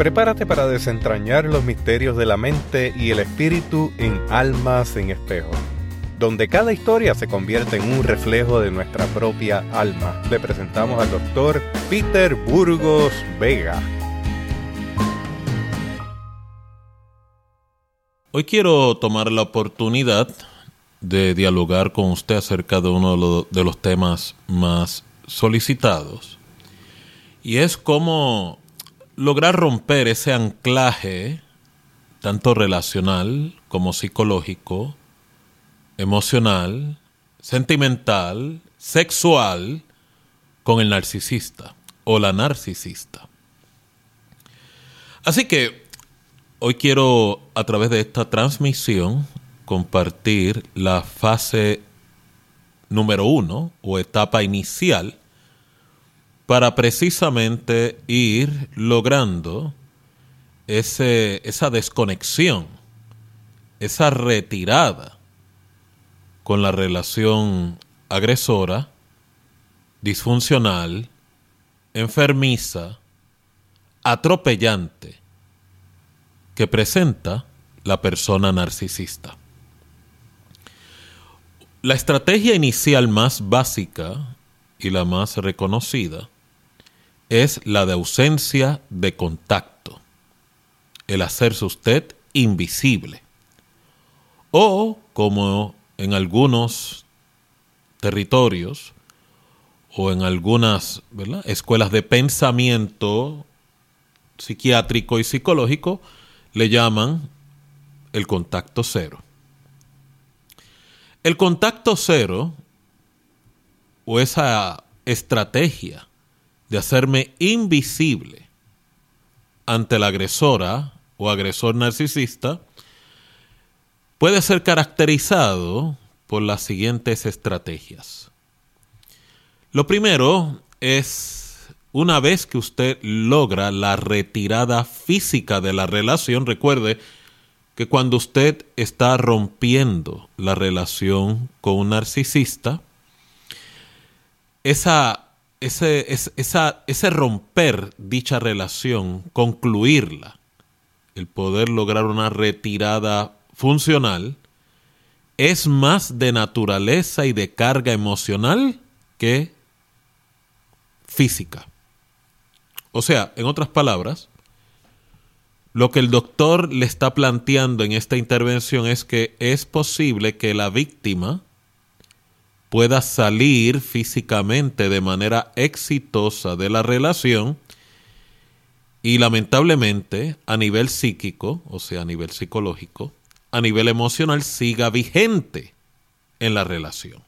Prepárate para desentrañar los misterios de la mente y el espíritu en Almas en Espejo, donde cada historia se convierte en un reflejo de nuestra propia alma. Le presentamos al doctor Peter Burgos Vega. Hoy quiero tomar la oportunidad de dialogar con usted acerca de uno de los temas más solicitados. Y es cómo lograr romper ese anclaje, tanto relacional como psicológico, emocional, sentimental, sexual, con el narcisista o la narcisista. Así que hoy quiero, a través de esta transmisión, compartir la fase número uno o etapa inicial para precisamente ir logrando ese, esa desconexión, esa retirada con la relación agresora, disfuncional, enfermiza, atropellante que presenta la persona narcisista. La estrategia inicial más básica y la más reconocida es la de ausencia de contacto, el hacerse usted invisible. O, como en algunos territorios o en algunas escuelas de pensamiento psiquiátrico y psicológico, le llaman el contacto cero. El contacto cero o esa estrategia de hacerme invisible ante la agresora o agresor narcisista puede ser caracterizado por las siguientes estrategias. Lo primero es, una vez que usted logra la retirada física de la relación, recuerde que cuando usted está rompiendo la relación con un narcisista, esa ese, ese romper dicha relación, concluirla, el poder lograr una retirada funcional, es más de naturaleza y de carga emocional que física. O sea, en otras palabras, lo que el doctor le está planteando en esta intervención es que es posible que la víctima pueda salir físicamente de manera exitosa de la relación y lamentablemente a nivel psíquico, o sea, a nivel psicológico, a nivel emocional siga vigente en la relación.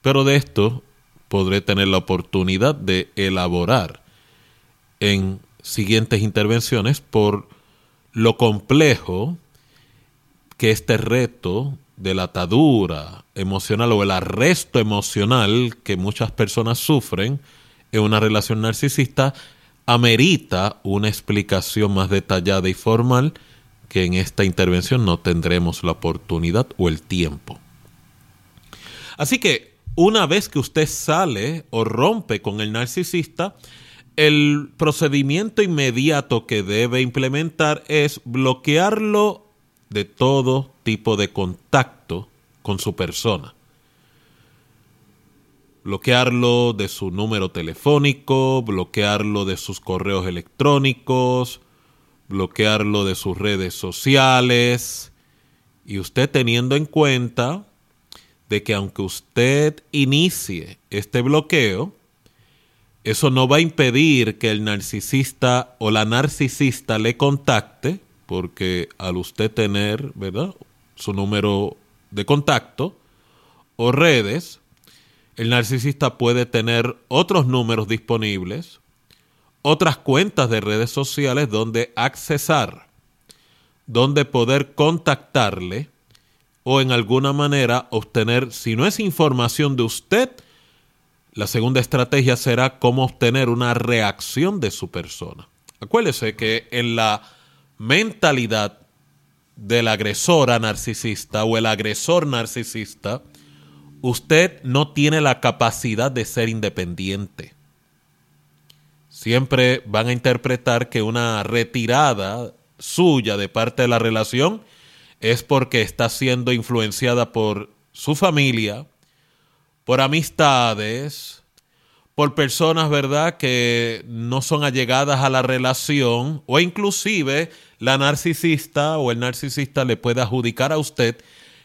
Pero de esto podré tener la oportunidad de elaborar en siguientes intervenciones por lo complejo que este reto de la atadura emocional o el arresto emocional que muchas personas sufren en una relación narcisista amerita una explicación más detallada y formal que en esta intervención no tendremos la oportunidad o el tiempo. Así que una vez que usted sale o rompe con el narcisista, el procedimiento inmediato que debe implementar es bloquearlo de todo tipo de contacto con su persona. Bloquearlo de su número telefónico, bloquearlo de sus correos electrónicos, bloquearlo de sus redes sociales. Y usted teniendo en cuenta de que aunque usted inicie este bloqueo, eso no va a impedir que el narcisista o la narcisista le contacte porque al usted tener, ¿verdad? Su número de contacto o redes, el narcisista puede tener otros números disponibles, otras cuentas de redes sociales donde accesar, donde poder contactarle o en alguna manera obtener, si no es información de usted, la segunda estrategia será cómo obtener una reacción de su persona. Acuérdese que en la mentalidad del agresora narcisista o el agresor narcisista, usted no tiene la capacidad de ser independiente. siempre van a interpretar que una retirada suya de parte de la relación es porque está siendo influenciada por su familia, por amistades, por personas, ¿verdad?, que no son allegadas a la relación o inclusive la narcisista o el narcisista le puede adjudicar a usted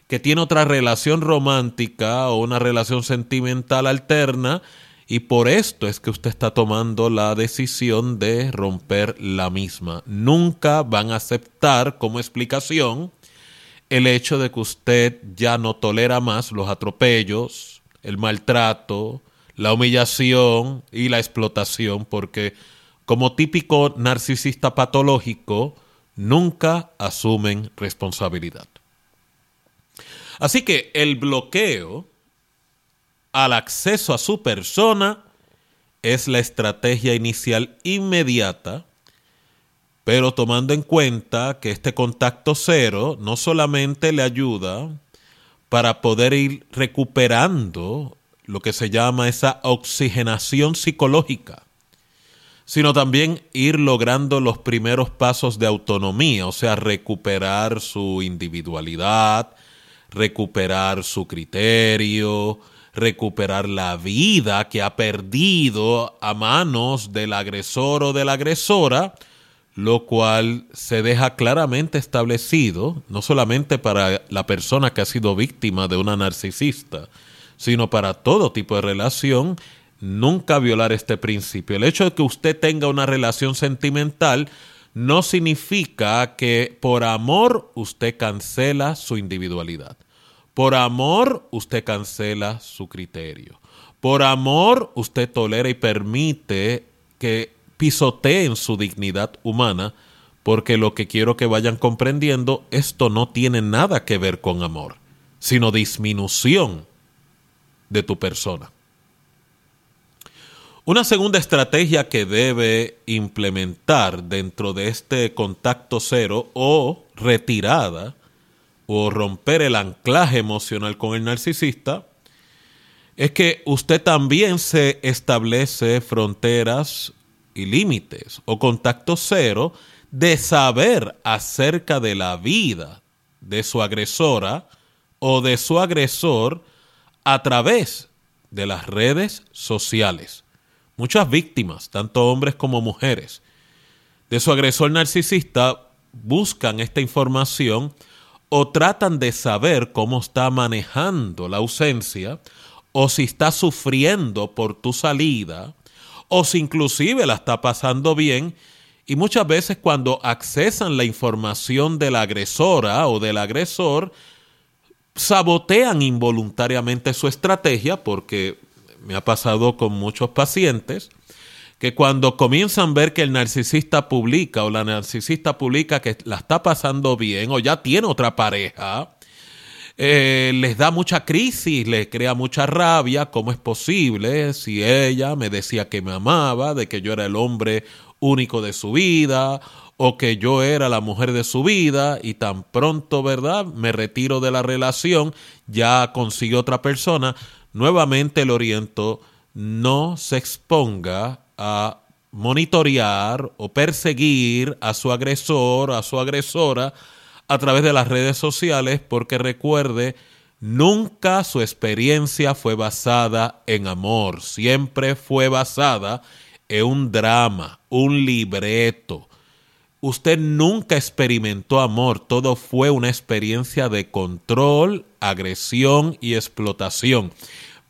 que tiene otra relación romántica o una relación sentimental alterna y por esto es que usted está tomando la decisión de romper la misma. Nunca van a aceptar como explicación el hecho de que usted ya no tolera más los atropellos, el maltrato, la humillación y la explotación, porque como típico narcisista patológico, nunca asumen responsabilidad. Así que el bloqueo al acceso a su persona es la estrategia inicial inmediata, pero tomando en cuenta que este contacto cero no solamente le ayuda para poder ir recuperando lo que se llama esa oxigenación psicológica, sino también ir logrando los primeros pasos de autonomía, o sea, recuperar su individualidad, recuperar su criterio, recuperar la vida que ha perdido a manos del agresor o de la agresora, lo cual se deja claramente establecido, no solamente para la persona que ha sido víctima de una narcisista, sino para todo tipo de relación, nunca violar este principio. El hecho de que usted tenga una relación sentimental no significa que por amor usted cancela su individualidad. Por amor usted cancela su criterio. Por amor usted tolera y permite que pisoteen su dignidad humana, porque lo que quiero que vayan comprendiendo, esto no tiene nada que ver con amor, sino disminución de tu persona. Una segunda estrategia que debe implementar dentro de este contacto cero o retirada o romper el anclaje emocional con el narcisista es que usted también se establece fronteras y límites o contacto cero de saber acerca de la vida de su agresora o de su agresor a través de las redes sociales. Muchas víctimas, tanto hombres como mujeres, de su agresor narcisista buscan esta información o tratan de saber cómo está manejando la ausencia o si está sufriendo por tu salida o si inclusive la está pasando bien. Y muchas veces cuando accesan la información de la agresora o del agresor, sabotean involuntariamente su estrategia porque me ha pasado con muchos pacientes, que cuando comienzan a ver que el narcisista publica o la narcisista publica que la está pasando bien o ya tiene otra pareja, eh, les da mucha crisis, les crea mucha rabia, ¿cómo es posible si ella me decía que me amaba, de que yo era el hombre único de su vida, o que yo era la mujer de su vida, y tan pronto, ¿verdad? Me retiro de la relación, ya consigo otra persona, nuevamente el oriento no se exponga a monitorear o perseguir a su agresor, a su agresora, a través de las redes sociales, porque recuerde, nunca su experiencia fue basada en amor, siempre fue basada en un drama, un libreto. Usted nunca experimentó amor, todo fue una experiencia de control, agresión y explotación.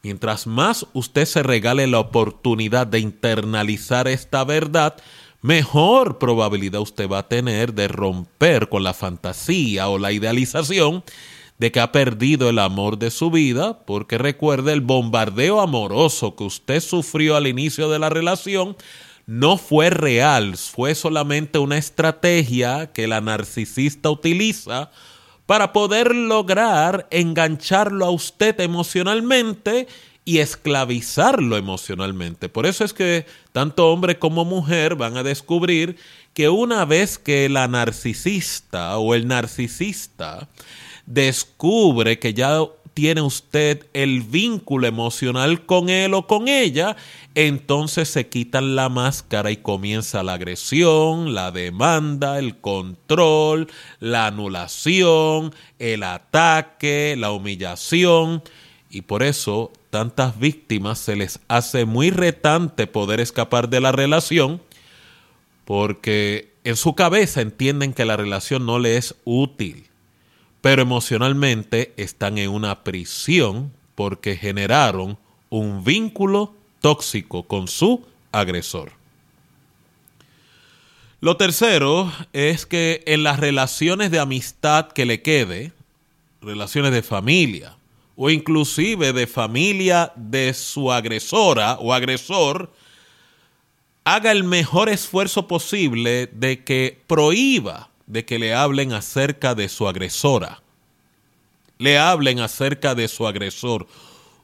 Mientras más usted se regale la oportunidad de internalizar esta verdad, mejor probabilidad usted va a tener de romper con la fantasía o la idealización de que ha perdido el amor de su vida, porque recuerde el bombardeo amoroso que usted sufrió al inicio de la relación no fue real, fue solamente una estrategia que la narcisista utiliza para poder lograr engancharlo a usted emocionalmente y esclavizarlo emocionalmente. Por eso es que tanto hombre como mujer van a descubrir que una vez que la narcisista o el narcisista descubre que ya tiene usted el vínculo emocional con él o con ella, entonces se quitan la máscara y comienza la agresión, la demanda, el control, la anulación, el ataque, la humillación. Y por eso tantas víctimas se les hace muy retante poder escapar de la relación porque en su cabeza entienden que la relación no le es útil, pero emocionalmente están en una prisión porque generaron un vínculo tóxico con su agresor. Lo tercero es que en las relaciones de amistad que le quede, relaciones de familia o inclusive de familia de su agresora o agresor, haga el mejor esfuerzo posible de que prohíba de que le hablen acerca de su agresora. Le hablen acerca de su agresor.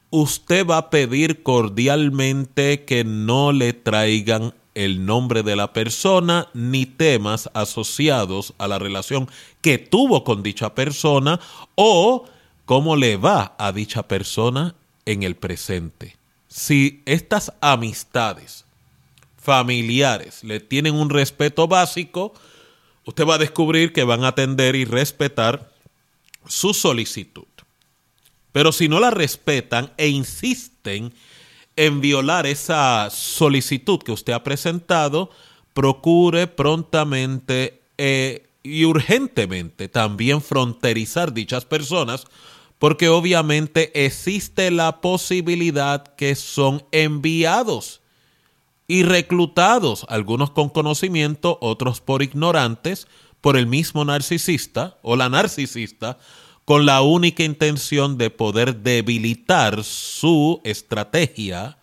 Usted va a pedir cordialmente que no le traigan el nombre de la persona ni temas asociados a la relación que tuvo con dicha persona o cómo le va a dicha persona en el presente. Si estas amistades familiares le tienen un respeto básico, usted va a descubrir que van a atender y respetar su solicitud. Pero si no la respetan e insisten en violar esa solicitud que usted ha presentado, procure prontamente eh, y urgentemente también fronterizar dichas personas, porque obviamente existe la posibilidad que son enviados y reclutados, algunos con conocimiento, otros por ignorantes, por el mismo narcisista o la narcisista, con la única intención de poder debilitar su estrategia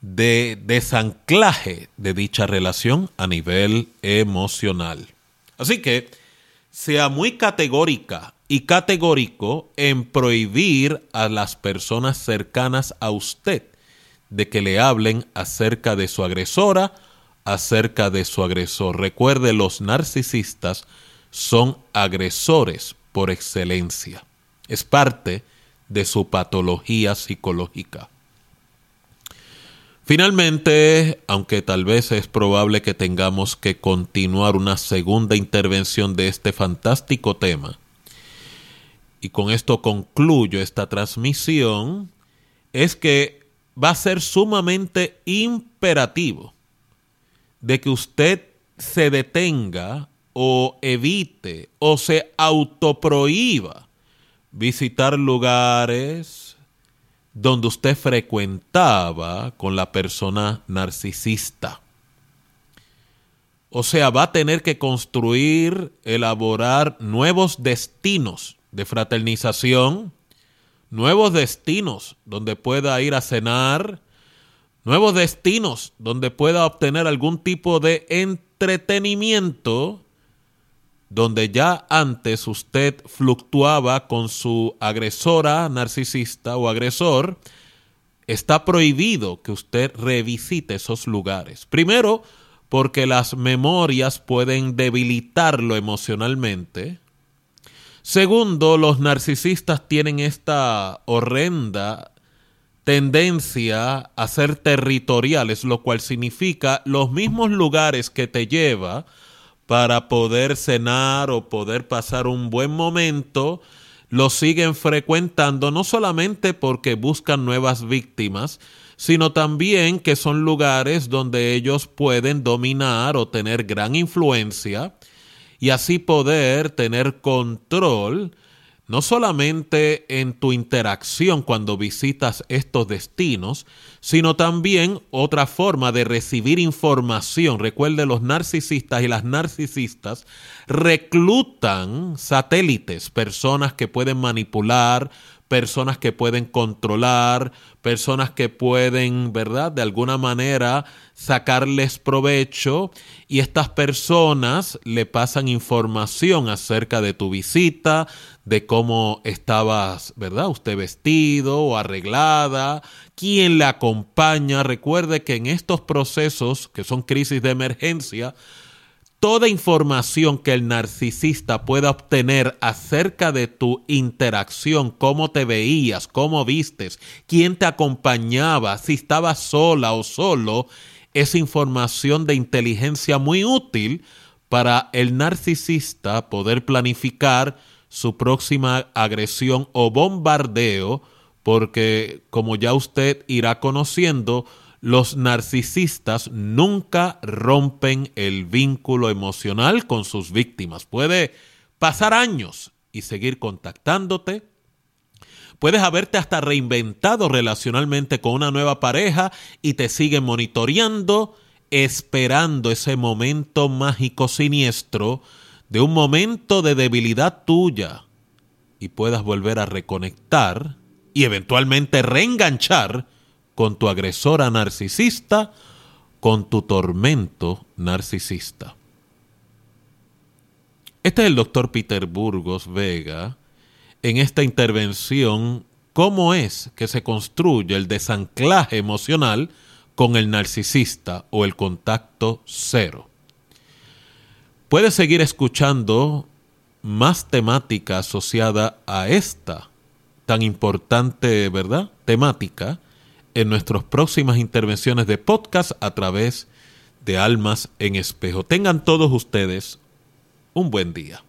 de desanclaje de dicha relación a nivel emocional. Así que sea muy categórica y categórico en prohibir a las personas cercanas a usted de que le hablen acerca de su agresora, acerca de su agresor. Recuerde, los narcisistas son agresores por excelencia. Es parte de su patología psicológica. Finalmente, aunque tal vez es probable que tengamos que continuar una segunda intervención de este fantástico tema, y con esto concluyo esta transmisión, es que va a ser sumamente imperativo de que usted se detenga o evite o se autoprohíba visitar lugares donde usted frecuentaba con la persona narcisista. O sea, va a tener que construir, elaborar nuevos destinos de fraternización, nuevos destinos donde pueda ir a cenar, nuevos destinos donde pueda obtener algún tipo de entretenimiento, donde ya antes usted fluctuaba con su agresora narcisista o agresor, está prohibido que usted revisite esos lugares. Primero, porque las memorias pueden debilitarlo emocionalmente, Segundo, los narcisistas tienen esta horrenda tendencia a ser territoriales, lo cual significa los mismos lugares que te lleva para poder cenar o poder pasar un buen momento, los siguen frecuentando no solamente porque buscan nuevas víctimas, sino también que son lugares donde ellos pueden dominar o tener gran influencia y así poder tener control no solamente en tu interacción cuando visitas estos destinos, sino también otra forma de recibir información. Recuerde, los narcisistas y las narcisistas reclutan satélites, personas que pueden manipular, personas que pueden controlar, personas que pueden, ¿verdad? De alguna manera sacarles provecho y estas personas le pasan información acerca de tu visita, de cómo estabas, ¿verdad? Usted vestido o arreglada, quién le acompaña. Recuerde que en estos procesos, que son crisis de emergencia, toda información que el narcisista pueda obtener acerca de tu interacción, cómo te veías, cómo vistes, quién te acompañaba, si estabas sola o solo, es información de inteligencia muy útil para el narcisista poder planificar su próxima agresión o bombardeo, porque como ya usted irá conociendo, los narcisistas nunca rompen el vínculo emocional con sus víctimas. Puede pasar años y seguir contactándote. Puedes haberte hasta reinventado relacionalmente con una nueva pareja y te siguen monitoreando, esperando ese momento mágico siniestro de un momento de debilidad tuya y puedas volver a reconectar y eventualmente reenganchar con tu agresora narcisista, con tu tormento narcisista. Este es el doctor Peter Burgos Vega en esta intervención cómo es que se construye el desanclaje emocional con el narcisista o el contacto cero. Puedes seguir escuchando más temática asociada a esta tan importante, ¿verdad? Temática en nuestras próximas intervenciones de podcast a través de Almas en Espejo. Tengan todos ustedes un buen día.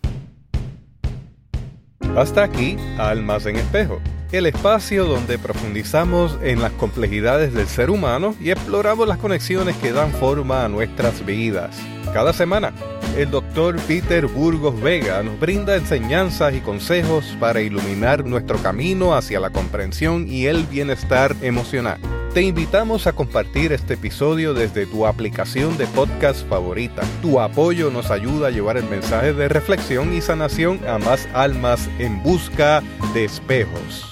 Hasta aquí, Almas en Espejo, el espacio donde profundizamos en las complejidades del ser humano y exploramos las conexiones que dan forma a nuestras vidas. Cada semana, el doctor Peter Burgos Vega nos brinda enseñanzas y consejos para iluminar nuestro camino hacia la comprensión y el bienestar emocional. Te invitamos a compartir este episodio desde tu aplicación de podcast favorita. Tu apoyo nos ayuda a llevar el mensaje de reflexión y sanación a más almas en busca de espejos.